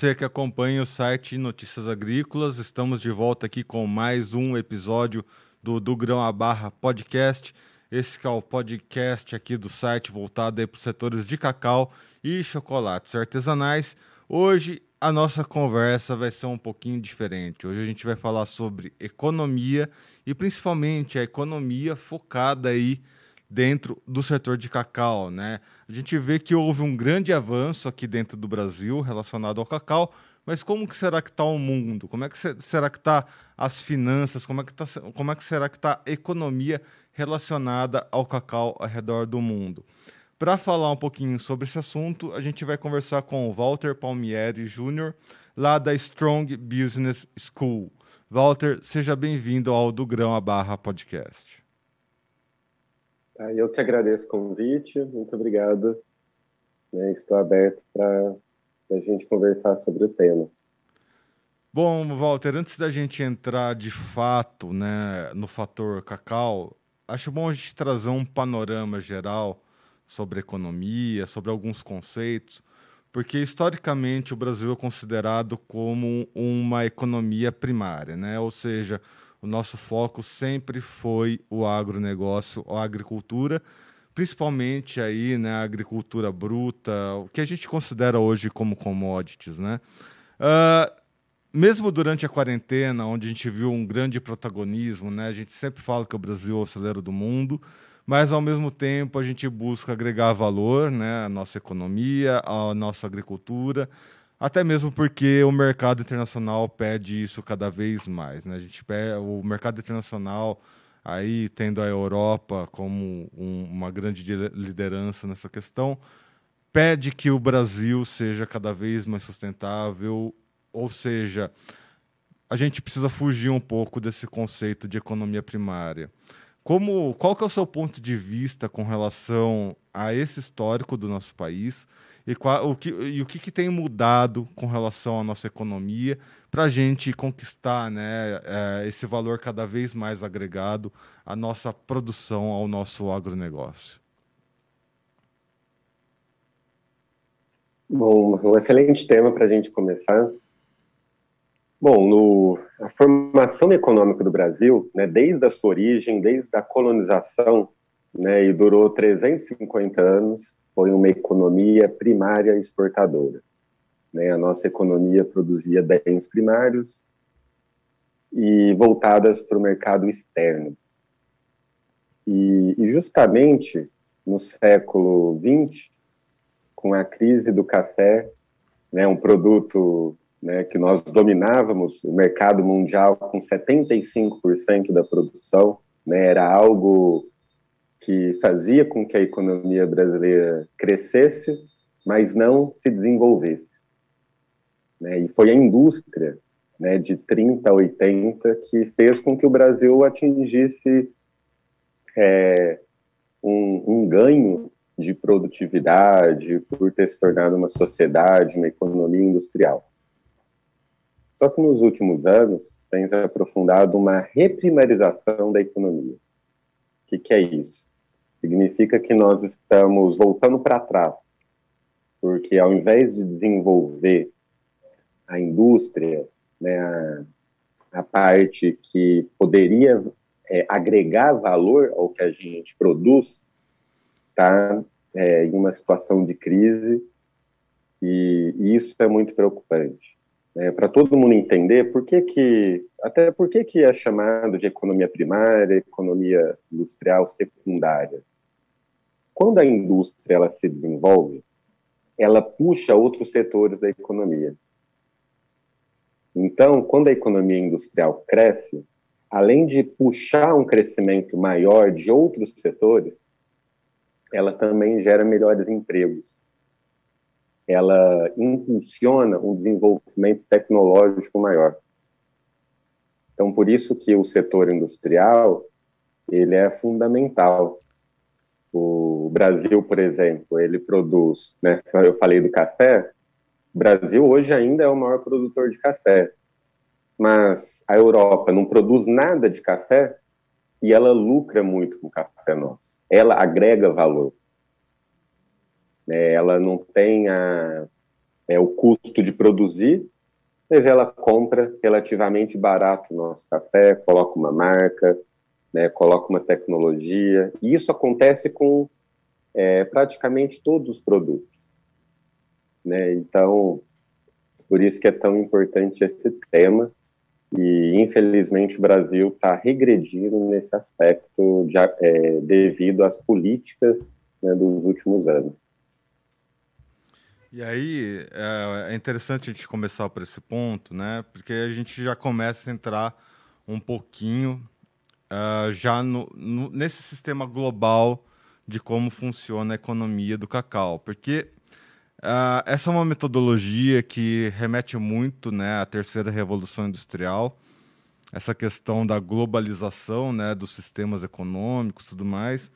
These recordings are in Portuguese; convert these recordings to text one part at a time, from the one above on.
você que acompanha o site Notícias Agrícolas. Estamos de volta aqui com mais um episódio do Do Grão a Barra Podcast. Esse é o podcast aqui do site voltado para os setores de cacau e chocolates artesanais. Hoje a nossa conversa vai ser um pouquinho diferente. Hoje a gente vai falar sobre economia e principalmente a economia focada aí dentro do setor de cacau, né? A gente vê que houve um grande avanço aqui dentro do Brasil relacionado ao cacau, mas como que será que está o mundo? Como é que será que está as finanças? Como é que, tá, como é que será que está a economia relacionada ao cacau ao redor do mundo? Para falar um pouquinho sobre esse assunto, a gente vai conversar com o Walter Palmieri Jr., lá da Strong Business School. Walter, seja bem-vindo ao Do Grão a Barra Podcast. Eu que agradeço o convite, muito obrigado. Né, estou aberto para a gente conversar sobre o tema. Bom, Walter, antes da gente entrar de fato né, no fator cacau, acho bom a gente trazer um panorama geral sobre economia, sobre alguns conceitos, porque historicamente o Brasil é considerado como uma economia primária, né? ou seja, o nosso foco sempre foi o agronegócio, a agricultura, principalmente aí, né, a agricultura bruta, o que a gente considera hoje como commodities, né? Uh, mesmo durante a quarentena, onde a gente viu um grande protagonismo, né, a gente sempre fala que o Brasil é o celeiro do mundo, mas ao mesmo tempo a gente busca agregar valor, né, à nossa economia, à nossa agricultura, até mesmo porque o mercado internacional pede isso cada vez mais. Né? A gente pede, o mercado internacional, aí tendo a Europa como um, uma grande liderança nessa questão, pede que o Brasil seja cada vez mais sustentável, ou seja, a gente precisa fugir um pouco desse conceito de economia primária. Como, qual que é o seu ponto de vista com relação a esse histórico do nosso país? E, qual, o, que, e o que, que tem mudado com relação à nossa economia para a gente conquistar né, é, esse valor cada vez mais agregado à nossa produção, ao nosso agronegócio? Bom, um excelente tema para a gente começar. Bom, no, a formação econômica do Brasil, né, desde a sua origem, desde a colonização, né, e durou 350 anos, foi uma economia primária exportadora. Né? A nossa economia produzia bens primários e voltadas para o mercado externo. E, e justamente no século XX, com a crise do café, né, um produto né, que nós dominávamos o mercado mundial com 75% da produção, né, era algo que fazia com que a economia brasileira crescesse, mas não se desenvolvesse. Né? E foi a indústria né, de 30 a 80 que fez com que o Brasil atingisse é, um, um ganho de produtividade por ter se tornado uma sociedade, uma economia industrial. Só que nos últimos anos tem se aprofundado uma reprimarização da economia. O que, que é isso? Significa que nós estamos voltando para trás, porque ao invés de desenvolver a indústria, né, a, a parte que poderia é, agregar valor ao que a gente produz, está é, em uma situação de crise e, e isso é muito preocupante. É, para todo mundo entender por que que até por que que é chamado de economia primária, economia industrial secundária. Quando a indústria ela se desenvolve, ela puxa outros setores da economia. Então, quando a economia industrial cresce, além de puxar um crescimento maior de outros setores, ela também gera melhores empregos. Ela impulsiona um desenvolvimento tecnológico maior. Então, por isso que o setor industrial ele é fundamental o Brasil, por exemplo, ele produz, né? Eu falei do café. O Brasil hoje ainda é o maior produtor de café, mas a Europa não produz nada de café e ela lucra muito com o café nosso. Ela agrega valor. É, ela não tem a, é, o custo de produzir, mas ela compra relativamente barato o nosso café, coloca uma marca, né, coloca uma tecnologia, e isso acontece com é, praticamente todos os produtos. Né? Então, por isso que é tão importante esse tema, e infelizmente o Brasil está regredindo nesse aspecto de, é, devido às políticas né, dos últimos anos. E aí é, é interessante a gente começar por esse ponto, né? Porque a gente já começa a entrar um pouquinho uh, já no, no, nesse sistema global de como funciona a economia do cacau, porque uh, essa é uma metodologia que remete muito, né, à terceira revolução industrial, essa questão da globalização, né, dos sistemas econômicos, tudo mais,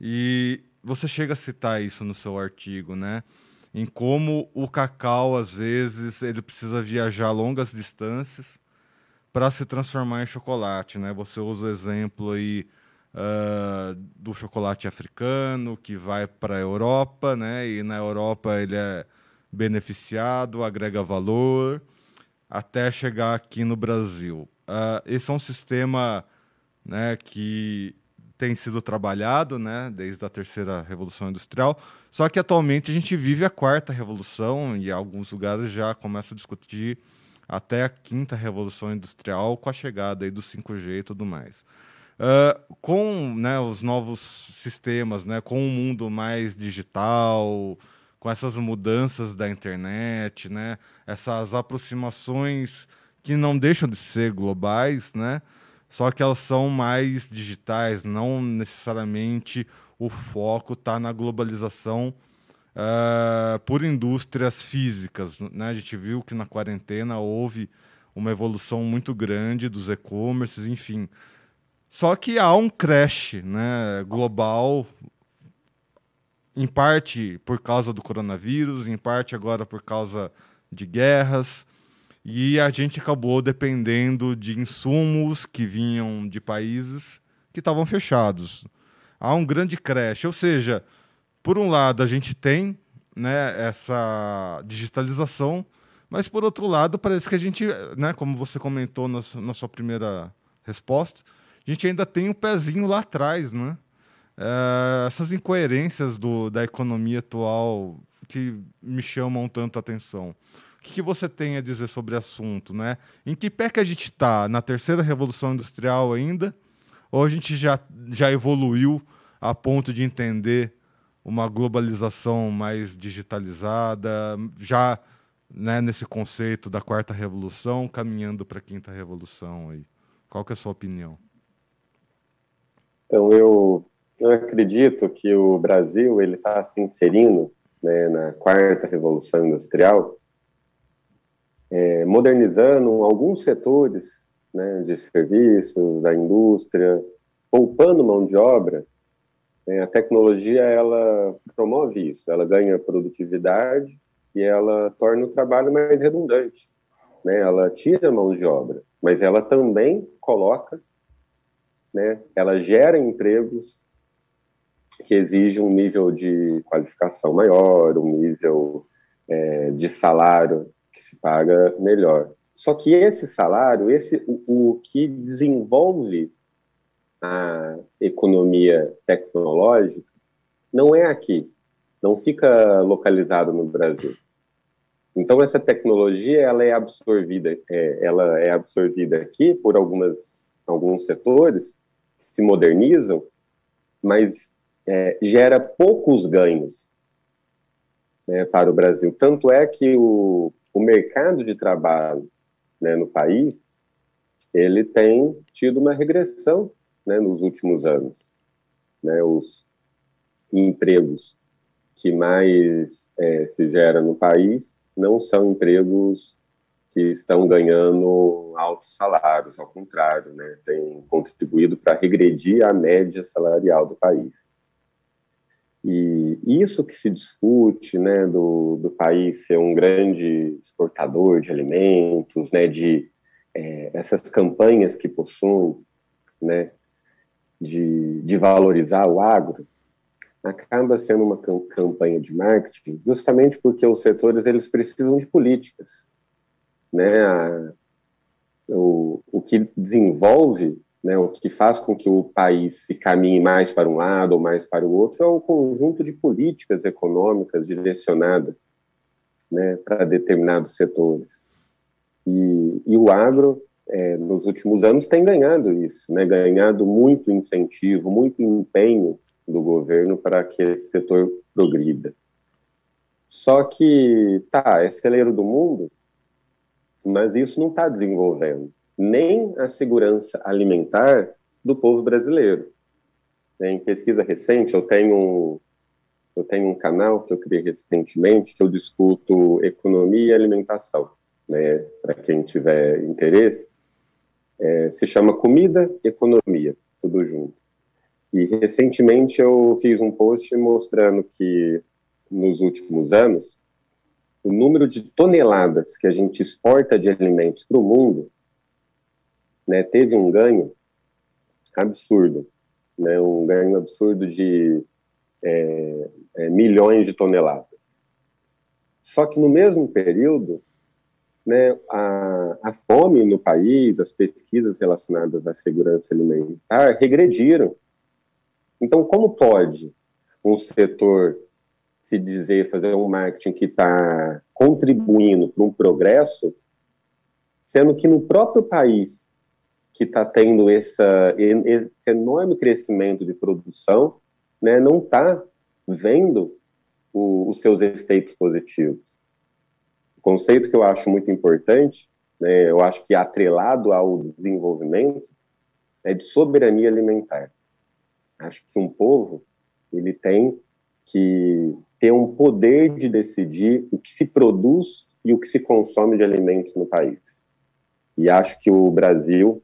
e você chega a citar isso no seu artigo, né? em como o cacau, às vezes, ele precisa viajar longas distâncias para se transformar em chocolate. Né? Você usa o exemplo aí uh, do chocolate africano, que vai para a Europa, né? e na Europa ele é beneficiado, agrega valor, até chegar aqui no Brasil. Uh, esse é um sistema né, que tem sido trabalhado né, desde a terceira revolução industrial, só que atualmente a gente vive a quarta revolução e alguns lugares já começam a discutir até a quinta revolução industrial com a chegada aí do 5G e tudo mais. Uh, com né, os novos sistemas, né, com o um mundo mais digital, com essas mudanças da internet, né, essas aproximações que não deixam de ser globais, né, só que elas são mais digitais, não necessariamente o foco está na globalização uh, por indústrias físicas. Né? A gente viu que na quarentena houve uma evolução muito grande dos e-commerces, enfim. Só que há um crash né, global, em parte por causa do coronavírus, em parte agora por causa de guerras, e a gente acabou dependendo de insumos que vinham de países que estavam fechados há um grande crash. Ou seja, por um lado, a gente tem né, essa digitalização, mas por outro lado, parece que a gente, né, como você comentou na, na sua primeira resposta, a gente ainda tem um pezinho lá atrás, né? É, essas incoerências do, da economia atual que me chamam tanto a atenção. O que, que, você tem a dizer sobre o assunto, né? Em que pé que a gente está? Na terceira revolução industrial ainda? Ou a gente já, já evoluiu a ponto de entender uma globalização mais digitalizada, já né, nesse conceito da quarta revolução, caminhando para a quinta revolução? Aí. Qual que é a sua opinião? Então, eu, eu acredito que o Brasil ele está se inserindo né, na quarta revolução industrial, é, modernizando alguns setores né, de serviços, da indústria, poupando mão de obra, a tecnologia ela promove isso, ela ganha produtividade e ela torna o trabalho mais redundante. Né, ela tira mão de obra, mas ela também coloca, né, ela gera empregos que exigem um nível de qualificação maior, um nível é, de salário que se paga melhor. Só que esse salário, esse o, o que desenvolve a economia tecnológica, não é aqui, não fica localizado no Brasil. Então essa tecnologia ela é absorvida, é, ela é absorvida aqui por algumas alguns setores que se modernizam, mas é, gera poucos ganhos né, para o Brasil. Tanto é que o, o mercado de trabalho né, no país, ele tem tido uma regressão né, nos últimos anos. Né, os empregos que mais é, se gera no país não são empregos que estão ganhando altos salários, ao contrário, né, tem contribuído para regredir a média salarial do país. E isso que se discute, né, do, do país ser um grande exportador de alimentos, né, de é, essas campanhas que possuem, né, de, de valorizar o agro, acaba sendo uma campanha de marketing, justamente porque os setores eles precisam de políticas, né? A, o, o que desenvolve, né, o que faz com que o país se caminhe mais para um lado ou mais para o outro é um conjunto de políticas econômicas direcionadas né, para determinados setores. E, e o agro, é, nos últimos anos, tem ganhado isso, né, ganhado muito incentivo, muito empenho do governo para que esse setor progrida. Só que, tá, é celeiro do mundo, mas isso não está desenvolvendo nem a segurança alimentar do povo brasileiro. Em pesquisa recente, eu tenho um, eu tenho um canal que eu criei recentemente que eu discuto economia e alimentação. Né? Para quem tiver interesse, é, se chama Comida Economia, tudo junto. E recentemente eu fiz um post mostrando que nos últimos anos o número de toneladas que a gente exporta de alimentos para o mundo né, teve um ganho absurdo, né, um ganho absurdo de é, é, milhões de toneladas. Só que no mesmo período, né, a, a fome no país, as pesquisas relacionadas à segurança alimentar regrediram. Então, como pode um setor se dizer, fazer um marketing que está contribuindo para um progresso, sendo que no próprio país que está tendo essa, esse enorme crescimento de produção, né, não está vendo o, os seus efeitos positivos. Conceito que eu acho muito importante, né, eu acho que atrelado ao desenvolvimento, é de soberania alimentar. Acho que um povo ele tem que ter um poder de decidir o que se produz e o que se consome de alimentos no país. E acho que o Brasil,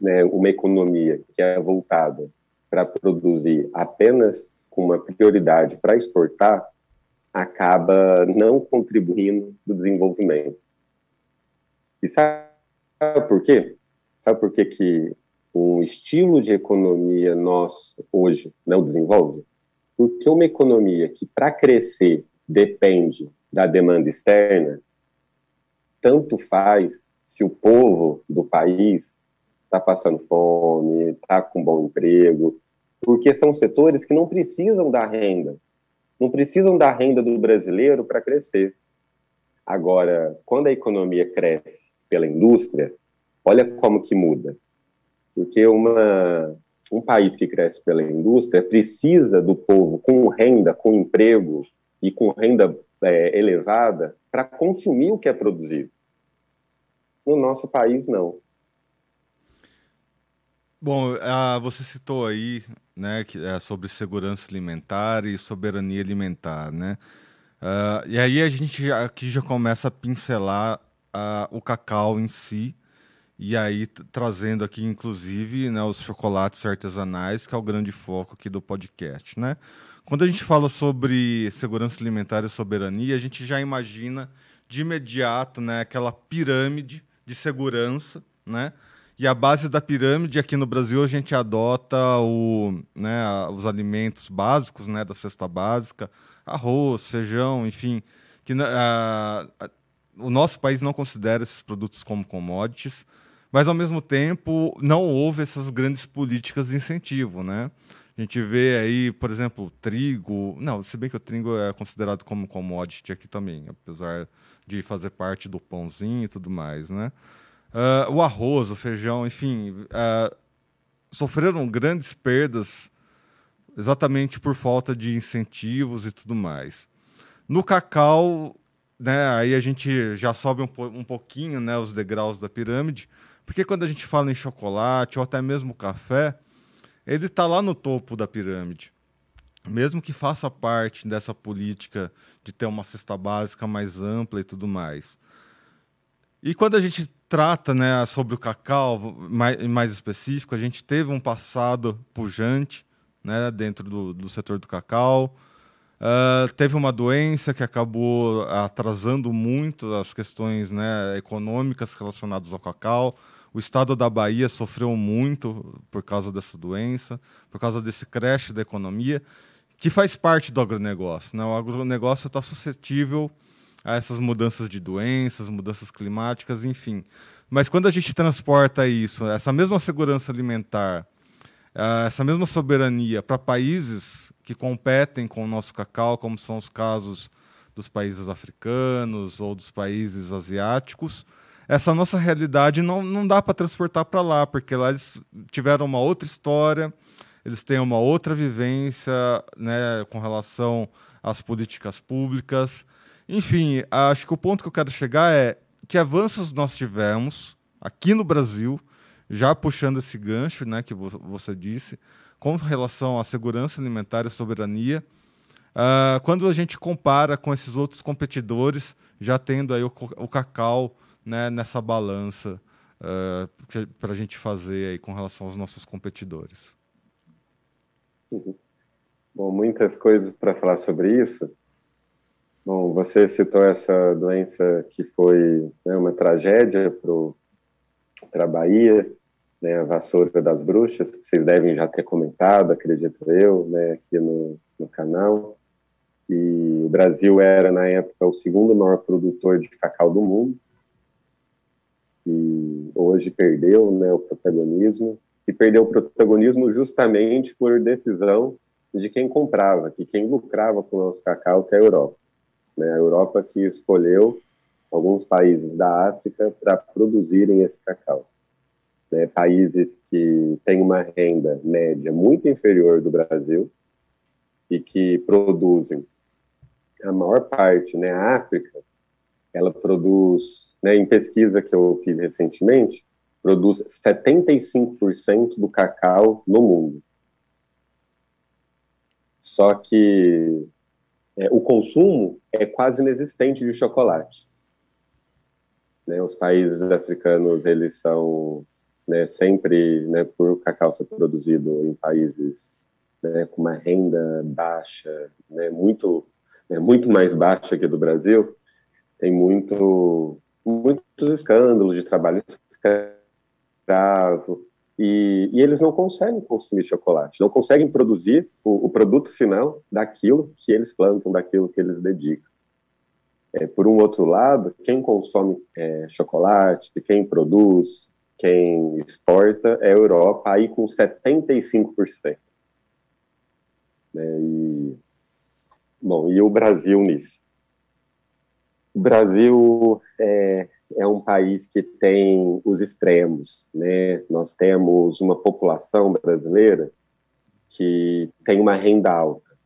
né, uma economia que é voltada para produzir apenas com uma prioridade para exportar, acaba não contribuindo para o desenvolvimento. E sabe por quê? Sabe por quê que um estilo de economia nosso hoje não desenvolve? Porque uma economia que, para crescer, depende da demanda externa, tanto faz se o povo do país está passando fome, está com bom emprego, porque são setores que não precisam da renda, não precisam da renda do brasileiro para crescer. Agora, quando a economia cresce pela indústria, olha como que muda. Porque uma, um país que cresce pela indústria precisa do povo com renda, com emprego e com renda é, elevada para consumir o que é produzido. No nosso país, não. Bom, uh, você citou aí, né, que é sobre segurança alimentar e soberania alimentar, né? Uh, e aí a gente aqui já começa a pincelar uh, o cacau em si, e aí, trazendo aqui, inclusive, né, os chocolates artesanais, que é o grande foco aqui do podcast, né? Quando a gente fala sobre segurança alimentar e soberania, a gente já imagina de imediato né, aquela pirâmide de segurança, né? E a base da pirâmide aqui no Brasil a gente adota o, né, os alimentos básicos né, da cesta básica, arroz, feijão, enfim, que o nosso país não considera esses produtos como commodities, mas ao mesmo tempo não houve essas grandes políticas de incentivo, né? A gente vê aí, por exemplo, trigo. Não, se bem que o trigo é considerado como commodity aqui também, apesar de fazer parte do pãozinho e tudo mais, né? Uh, o arroz, o feijão, enfim, uh, sofreram grandes perdas exatamente por falta de incentivos e tudo mais. No cacau, né, aí a gente já sobe um, um pouquinho né, os degraus da pirâmide, porque quando a gente fala em chocolate ou até mesmo café, ele está lá no topo da pirâmide. Mesmo que faça parte dessa política de ter uma cesta básica mais ampla e tudo mais. E quando a gente trata né, sobre o cacau, mais, mais específico, a gente teve um passado pujante né, dentro do, do setor do cacau. Uh, teve uma doença que acabou atrasando muito as questões né, econômicas relacionadas ao cacau. O estado da Bahia sofreu muito por causa dessa doença, por causa desse crash da economia, que faz parte do agronegócio. Né? O agronegócio está suscetível a essas mudanças de doenças, mudanças climáticas, enfim. Mas quando a gente transporta isso, essa mesma segurança alimentar, eh, essa mesma soberania para países que competem com o nosso cacau, como são os casos dos países africanos ou dos países asiáticos, essa nossa realidade não, não dá para transportar para lá, porque lá eles tiveram uma outra história, eles têm uma outra vivência né, com relação às políticas públicas. Enfim, acho que o ponto que eu quero chegar é que avanços nós tivemos aqui no Brasil, já puxando esse gancho né, que você disse, com relação à segurança alimentar e soberania, uh, quando a gente compara com esses outros competidores, já tendo aí o, o cacau né, nessa balança uh, ah, para a gente fazer aí com relação aos nossos competidores. Uhum. Bom, muitas coisas para falar sobre isso. Bom, você citou essa doença que foi né, uma tragédia para a Bahia, né, a vassoura das bruxas, que vocês devem já ter comentado, acredito eu, né, aqui no, no canal. E o Brasil era, na época, o segundo maior produtor de cacau do mundo. E hoje perdeu né, o protagonismo. E perdeu o protagonismo justamente por decisão de quem comprava, que quem lucrava com o nosso cacau, que é a Europa né, a Europa que escolheu alguns países da África para produzirem esse cacau. Né, países que têm uma renda média muito inferior do Brasil e que produzem a maior parte, né, a África, ela produz, né, em pesquisa que eu fiz recentemente, produz 75% do cacau no mundo. Só que é, o consumo é quase inexistente de chocolate. Né, os países africanos eles são né, sempre, né, por cacau ser produzido em países né, com uma renda baixa, né, muito, né, muito mais baixa que do Brasil, tem muito, muitos escândalos de trabalho escravo, e, e, eles não conseguem consumir chocolate, não conseguem produzir o, o, produto final daquilo que eles plantam, daquilo que eles dedicam. É, por um outro lado, quem consome é, chocolate, quem produz, quem exporta é a Europa, aí com 75%. Né, e, bom, e o Brasil nisso? O Brasil é, é um país que tem os extremos, né? Nós temos uma população brasileira que tem uma renda alta,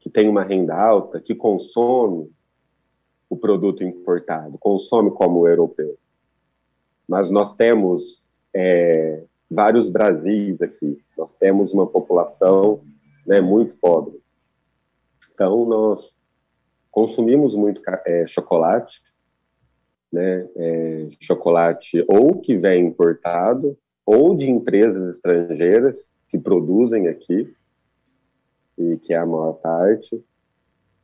que tem uma renda alta, que consome o produto importado, consome como o europeu. Mas nós temos é, vários Brasis aqui, nós temos uma população né, muito pobre. Então, nós consumimos muito é, chocolate, né, é, chocolate ou que vem importado ou de empresas estrangeiras que produzem aqui e que é a maior parte.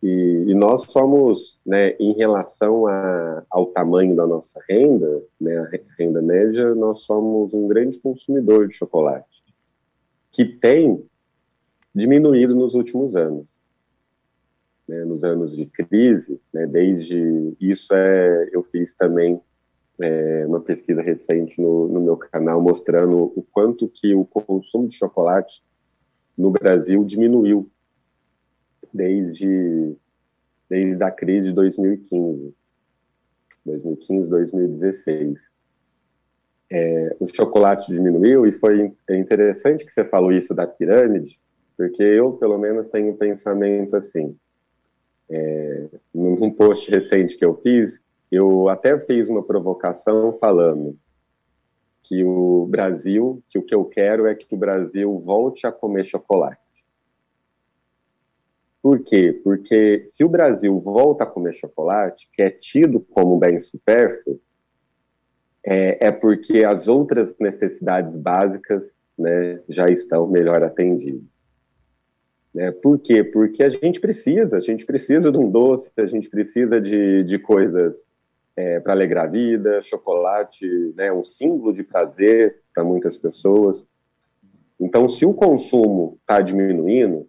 E, e nós somos, né, em relação a, ao tamanho da nossa renda, né, a renda média, nós somos um grande consumidor de chocolate que tem diminuído nos últimos anos né, nos anos de crise, né, desde isso é eu fiz também é, uma pesquisa recente no, no, meu canal mostrando o quanto que o consumo de chocolate no Brasil diminuiu desde desde a crise de 2015, 2015, 2016. É, o chocolate diminuiu e foi interessante que você falou isso da pirâmide, porque eu pelo menos tenho um pensamento assim é, num post recente que eu fiz, eu até fiz uma provocação falando que o Brasil, que o que eu quero é que o Brasil volte a comer chocolate. Por quê? Porque se o Brasil volta a comer chocolate, que é tido como bem supérfluo, é, é porque as outras necessidades básicas né, já estão melhor atendidas. Né? Por quê? Porque a gente precisa, a gente precisa de um doce, a gente precisa de, de coisas é, para alegrar a vida, chocolate né, um símbolo de prazer para muitas pessoas. Então, se o consumo está diminuindo,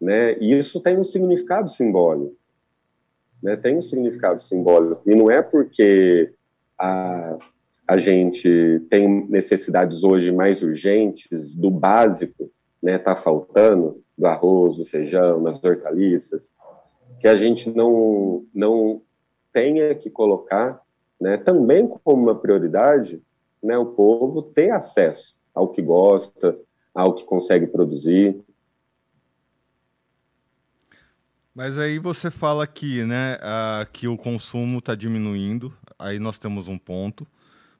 né? Isso tem um significado simbólico, né? Tem um significado simbólico e não é porque a a gente tem necessidades hoje mais urgentes do básico, né? Tá faltando do arroz, do feijão, das hortaliças, que a gente não não tenha que colocar, né? Também como uma prioridade, né? O povo ter acesso ao que gosta, ao que consegue produzir. Mas aí você fala que, né, uh, que o consumo está diminuindo, aí nós temos um ponto.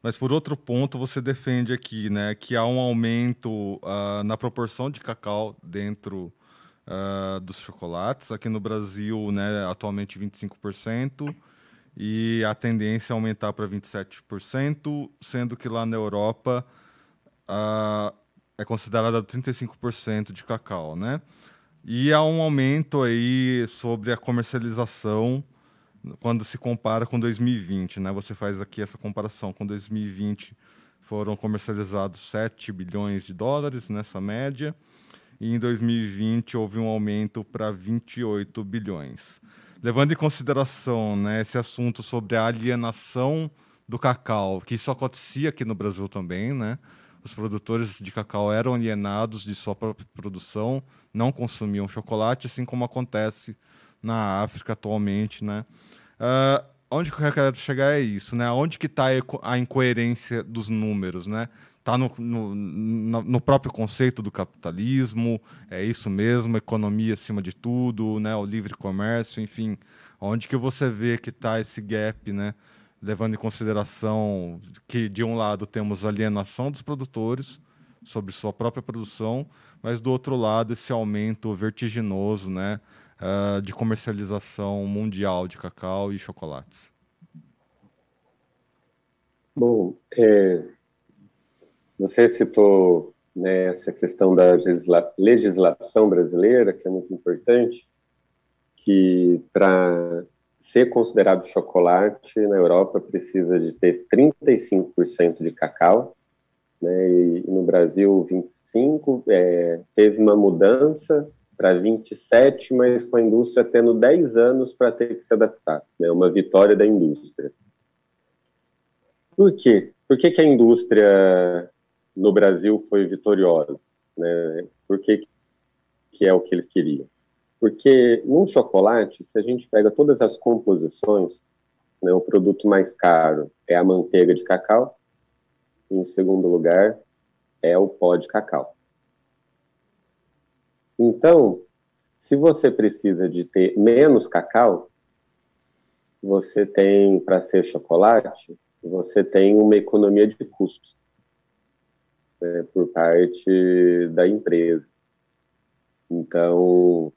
Mas por outro ponto, você defende aqui, né, que há um aumento uh, na proporção de cacau dentro uh, dos chocolates. Aqui no Brasil, né, atualmente 25%, e a tendência é aumentar para 27%, sendo que lá na Europa uh, é considerada 35% de cacau, né? E há um aumento aí sobre a comercialização quando se compara com 2020, né? Você faz aqui essa comparação com 2020, foram comercializados 7 bilhões de dólares nessa média, e em 2020 houve um aumento para 28 bilhões. Levando em consideração né, esse assunto sobre a alienação do cacau, que isso acontecia aqui no Brasil também, né? os produtores de cacau eram alienados de sua própria produção, não consumiam chocolate, assim como acontece na África atualmente, né? Uh, onde que eu quero chegar é isso, né? Onde que está a incoerência dos números, né? Está no, no, no, próprio conceito do capitalismo, é isso mesmo, economia acima de tudo, né? O livre comércio, enfim, onde que você vê que está esse gap, né? levando em consideração que, de um lado, temos alienação dos produtores sobre sua própria produção, mas, do outro lado, esse aumento vertiginoso né, uh, de comercialização mundial de cacau e chocolates. Bom, é, você citou né, essa questão da legisla legislação brasileira, que é muito importante, que para ser considerado chocolate na Europa precisa de ter 35% de cacau, né, e no Brasil 25%, é, teve uma mudança para 27%, mas com a indústria tendo 10 anos para ter que se adaptar, né, uma vitória da indústria. Por quê? Por que, que a indústria no Brasil foi vitoriosa? Né? Por que, que é o que eles queriam? Porque num chocolate, se a gente pega todas as composições, né, o produto mais caro é a manteiga de cacau, em segundo lugar é o pó de cacau. Então, se você precisa de ter menos cacau, você tem, para ser chocolate, você tem uma economia de custos né, por parte da empresa. Então,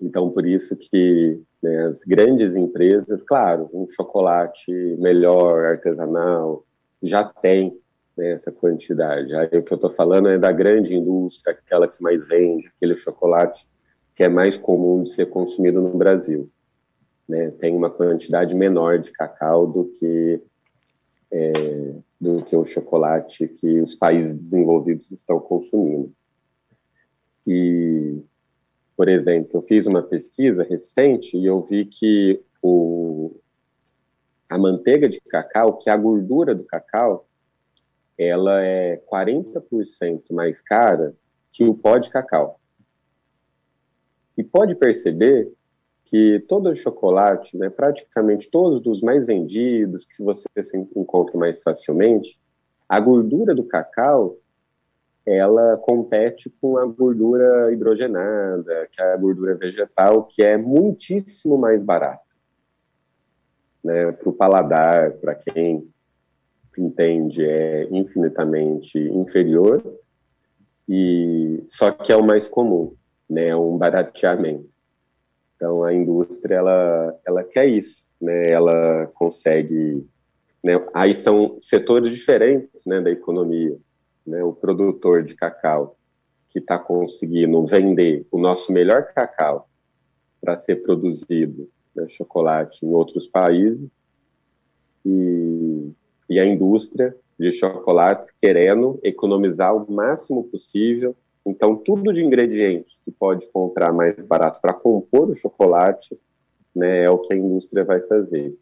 então, por isso que né, as grandes empresas, claro, um chocolate melhor, artesanal, já tem né, essa quantidade. Aí o que eu estou falando é da grande indústria, aquela que mais vende, aquele chocolate que é mais comum de ser consumido no Brasil. Né, tem uma quantidade menor de cacau do que é, do que o chocolate que os países desenvolvidos estão consumindo. E por exemplo, eu fiz uma pesquisa recente e eu vi que o, a manteiga de cacau, que é a gordura do cacau, ela é 40% mais cara que o pó de cacau. E pode perceber que todo chocolate, né, praticamente todos os mais vendidos, que você encontra mais facilmente, a gordura do cacau ela compete com a gordura hidrogenada, que é a gordura vegetal, que é muitíssimo mais barata. Né, para o paladar, para quem entende, é infinitamente inferior, e só que é o mais comum, né, é um barateamento. Então a indústria ela, ela quer isso, né, ela consegue, né, aí são setores diferentes, né, da economia né, o produtor de cacau que está conseguindo vender o nosso melhor cacau para ser produzido né, chocolate em outros países e, e a indústria de chocolate querendo economizar o máximo possível Então, tudo de ingrediente que pode comprar mais barato para compor o chocolate, né, é o que a indústria vai fazer.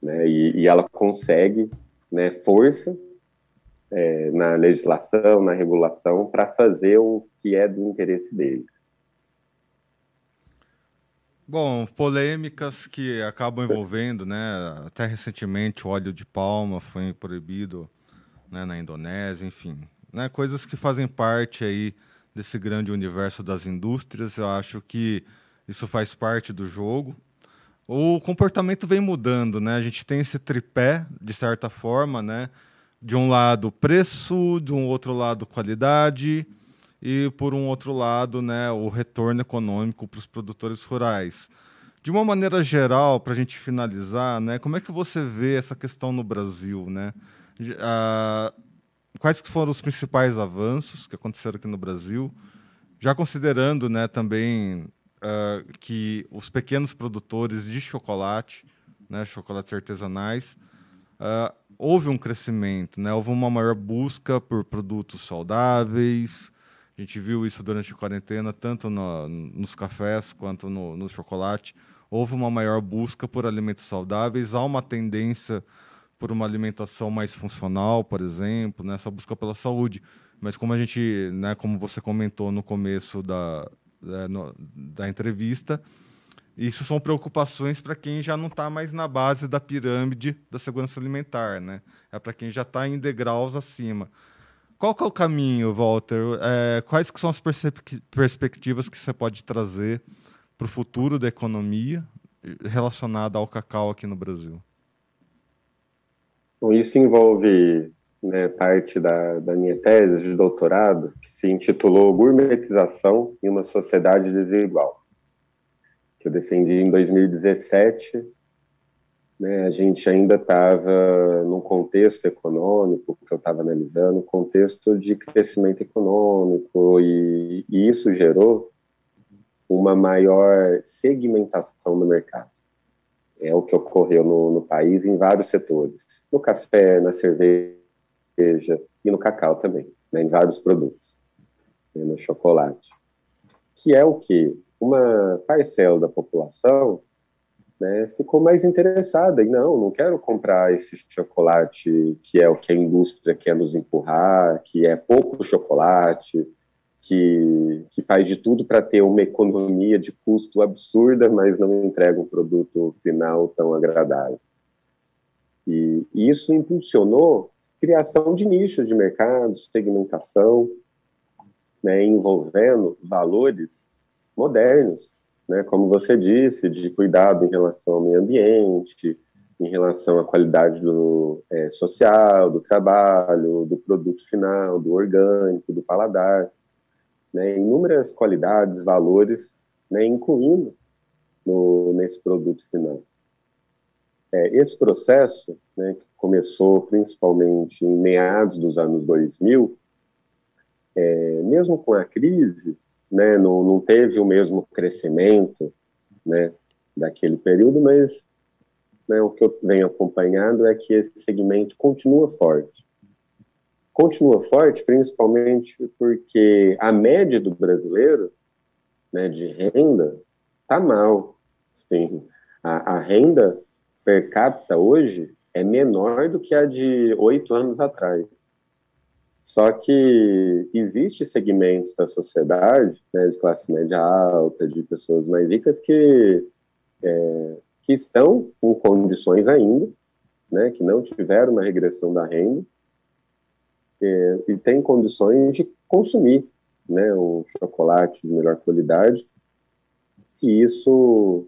Né, e, e ela consegue né, força é, na legislação, na regulação, para fazer o que é do interesse deles. Bom, polêmicas que acabam envolvendo, né? Até recentemente o óleo de palma foi proibido né, na Indonésia, enfim, né? Coisas que fazem parte aí desse grande universo das indústrias. Eu acho que isso faz parte do jogo. O comportamento vem mudando, né? A gente tem esse tripé de certa forma, né? De um lado preço, de um outro lado qualidade e por um outro lado, né, o retorno econômico para os produtores rurais. De uma maneira geral, para a gente finalizar, né, como é que você vê essa questão no Brasil, né? Ah, quais foram os principais avanços que aconteceram aqui no Brasil? Já considerando, né, também uh, que os pequenos produtores de chocolate, né, chocolates artesanais, uh, houve um crescimento, né? Houve uma maior busca por produtos saudáveis, a gente viu isso durante a quarentena, tanto no, nos cafés quanto no, no, chocolate. Houve uma maior busca por alimentos saudáveis, há uma tendência por uma alimentação mais funcional, por exemplo, nessa né? busca pela saúde. Mas como a gente, né, como você comentou no começo da, da, né, no, da entrevista, isso são preocupações para quem já não está mais na base da pirâmide da segurança alimentar, né? É para quem já está em degraus acima. Qual que é o caminho, Walter? É, quais que são as perspectivas que você pode trazer para o futuro da economia relacionada ao cacau aqui no Brasil? Bom, isso envolve né, parte da, da minha tese de doutorado, que se intitulou Gourmetização em uma Sociedade Desigual, que eu defendi em 2017 né, a gente ainda estava num contexto econômico, que eu estava analisando, contexto de crescimento econômico, e, e, isso gerou uma maior segmentação do mercado. É o que ocorreu no, no país em vários setores, no café, na cerveja e no cacau também, né, em vários produtos, né, no chocolate. Que é o que? Uma parcela da população né, ficou mais interessada e não, não quero comprar esse chocolate que é o que a indústria quer nos empurrar, que é pouco chocolate, que, que faz de tudo para ter uma economia de custo absurda, mas não entrega um produto final tão agradável. E, e isso impulsionou criação de nichos de mercado, segmentação, né, envolvendo valores modernos, né, como você disse, de cuidado em relação ao meio ambiente, em relação à qualidade do é, social, do trabalho, do produto final, do orgânico, do paladar, né, inúmeras qualidades, valores, né, incluindo no, nesse produto final. É, esse processo, né, que começou principalmente em meados dos anos 2000, é, mesmo com a crise, né, não, não teve o mesmo crescimento né, daquele período, mas né, o que eu venho acompanhando é que esse segmento continua forte. Continua forte, principalmente porque a média do brasileiro né, de renda está mal. Sim. A, a renda per capita hoje é menor do que a de oito anos atrás. Só que existe segmentos da sociedade, né, de classe média alta, de pessoas mais ricas que é, que estão com condições ainda, né, que não tiveram uma regressão da renda é, e têm condições de consumir, né, um chocolate de melhor qualidade. E isso,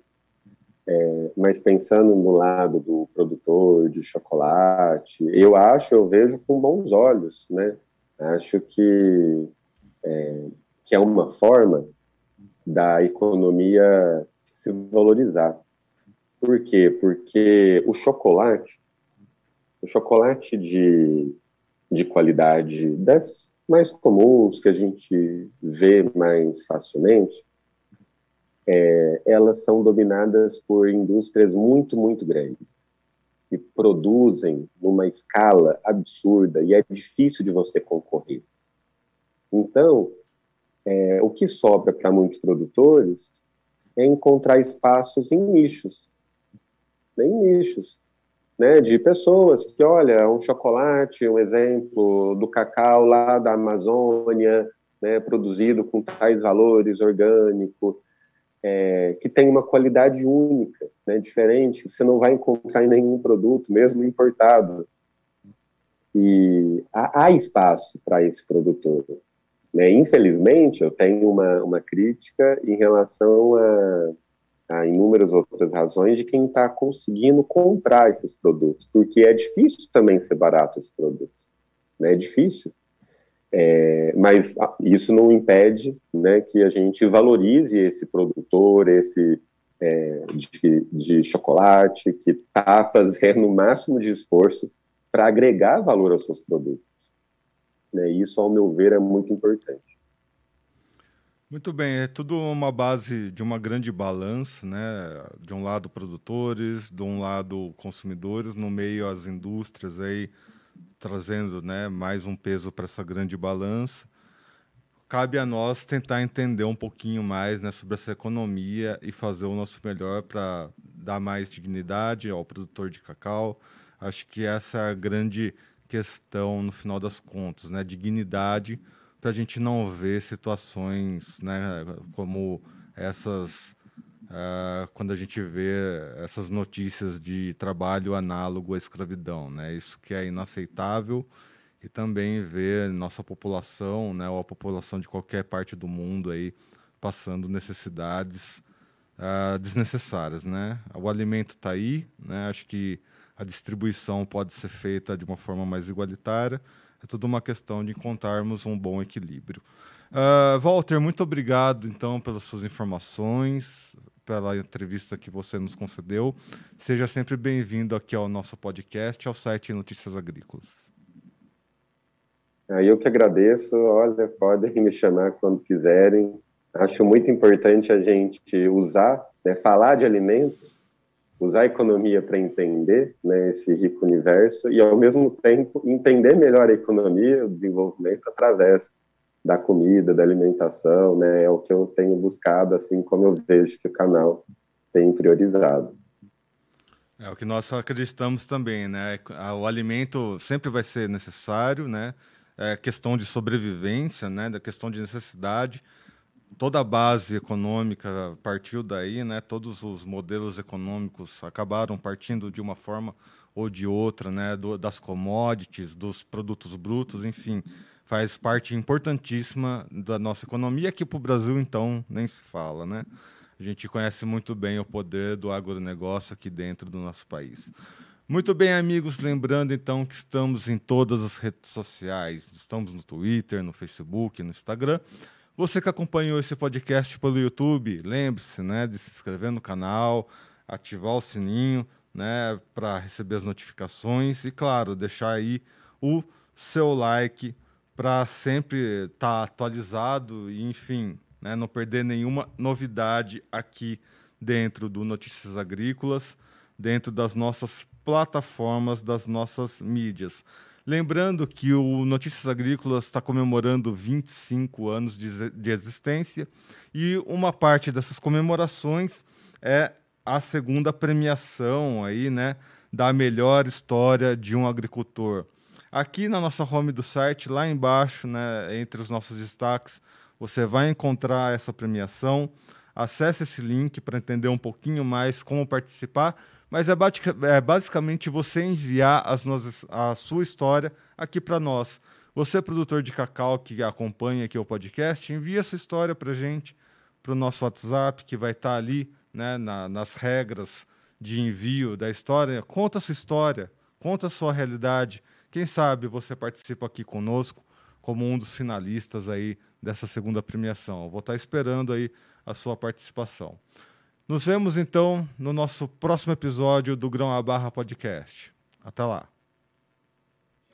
é, mas pensando no lado do produtor de chocolate, eu acho, eu vejo com bons olhos, né, Acho que é, que é uma forma da economia se valorizar. Por quê? Porque o chocolate, o chocolate de, de qualidade das mais comuns que a gente vê mais facilmente, é, elas são dominadas por indústrias muito, muito grandes que produzem numa escala absurda e é difícil de você concorrer. Então, é, o que sobra para muitos produtores é encontrar espaços em nichos, né, em nichos, né, de pessoas que, olha, um chocolate, um exemplo do cacau lá da Amazônia, né, produzido com tais valores, orgânico, é, que tem uma qualidade única, né, diferente, você não vai encontrar em nenhum produto, mesmo importado. E há, há espaço para esse produtor. Né? Infelizmente, eu tenho uma, uma crítica em relação a, a inúmeras outras razões de quem está conseguindo comprar esses produtos, porque é difícil também ser barato esse produto. Né? É difícil. É, mas isso não impede né, que a gente valorize esse produtor, esse é, de, de, chocolate, que está fazendo o máximo de esforço para agregar valor aos seus produtos. Né, isso, ao meu ver, é muito importante. Muito bem, é tudo uma base de uma grande balança, né? De um lado produtores, de um lado consumidores, no meio as indústrias aí trazendo né, mais um peso para essa grande balança. Cabe a nós tentar entender um pouquinho mais né, sobre essa economia e fazer o nosso melhor para dar mais dignidade ao produtor de cacau. Acho que essa é a grande questão no final das contas, né? Dignidade para a gente não ver situações né, como essas uh, quando a gente vê essas notícias de trabalho análogo à escravidão, né? Isso que é inaceitável e também ver nossa população, né, ou a população de qualquer parte do mundo aí passando necessidades uh, desnecessárias, né? O alimento está aí, né? Acho que a distribuição pode ser feita de uma forma mais igualitária. É tudo uma questão de encontrarmos um bom equilíbrio. Uh, Walter, muito obrigado então pelas suas informações pela entrevista que você nos concedeu. Seja sempre bem-vindo aqui ao nosso podcast, ao site Notícias Agrícolas. Eu que agradeço. Olha, podem me chamar quando quiserem. Acho muito importante a gente usar, né, falar de alimentos, usar a economia para entender né, esse rico universo e, ao mesmo tempo, entender melhor a economia, o desenvolvimento através da comida, da alimentação, né? É o que eu tenho buscado, assim como eu vejo que o canal tem priorizado. É o que nós acreditamos também, né? O alimento sempre vai ser necessário, né? É questão de sobrevivência, né? Da questão de necessidade. Toda a base econômica partiu daí, né? Todos os modelos econômicos acabaram partindo de uma forma ou de outra, né? Do, das commodities, dos produtos brutos, enfim faz parte importantíssima da nossa economia. Aqui para o Brasil, então, nem se fala, né? A gente conhece muito bem o poder do agronegócio aqui dentro do nosso país. Muito bem, amigos, lembrando então que estamos em todas as redes sociais. Estamos no Twitter, no Facebook, no Instagram. Você que acompanhou esse podcast pelo YouTube, lembre-se né, de se inscrever no canal, ativar o sininho né, para receber as notificações e, claro, deixar aí o seu like para sempre estar tá atualizado e, enfim, né, não perder nenhuma novidade aqui dentro do Notícias Agrícolas, dentro das nossas plataformas, das nossas mídias. Lembrando que o Notícias Agrícolas está comemorando 25 anos de, de existência e uma parte dessas comemorações é a segunda premiação aí, né, da melhor história de um agricultor. Aqui na nossa home do site, lá embaixo, né, entre os nossos destaques, você vai encontrar essa premiação. Acesse esse link para entender um pouquinho mais como participar, mas é, é basicamente você enviar as nossas, a sua história aqui para nós. Você, produtor de cacau que acompanha aqui o podcast, envia sua história para gente, para o nosso WhatsApp, que vai estar tá ali né, na, nas regras de envio da história. Conta a sua história, conta a sua realidade. Quem sabe você participa aqui conosco como um dos finalistas aí dessa segunda premiação. Eu vou estar esperando aí a sua participação. Nos vemos então no nosso próximo episódio do Grão a Barra Podcast. Até lá.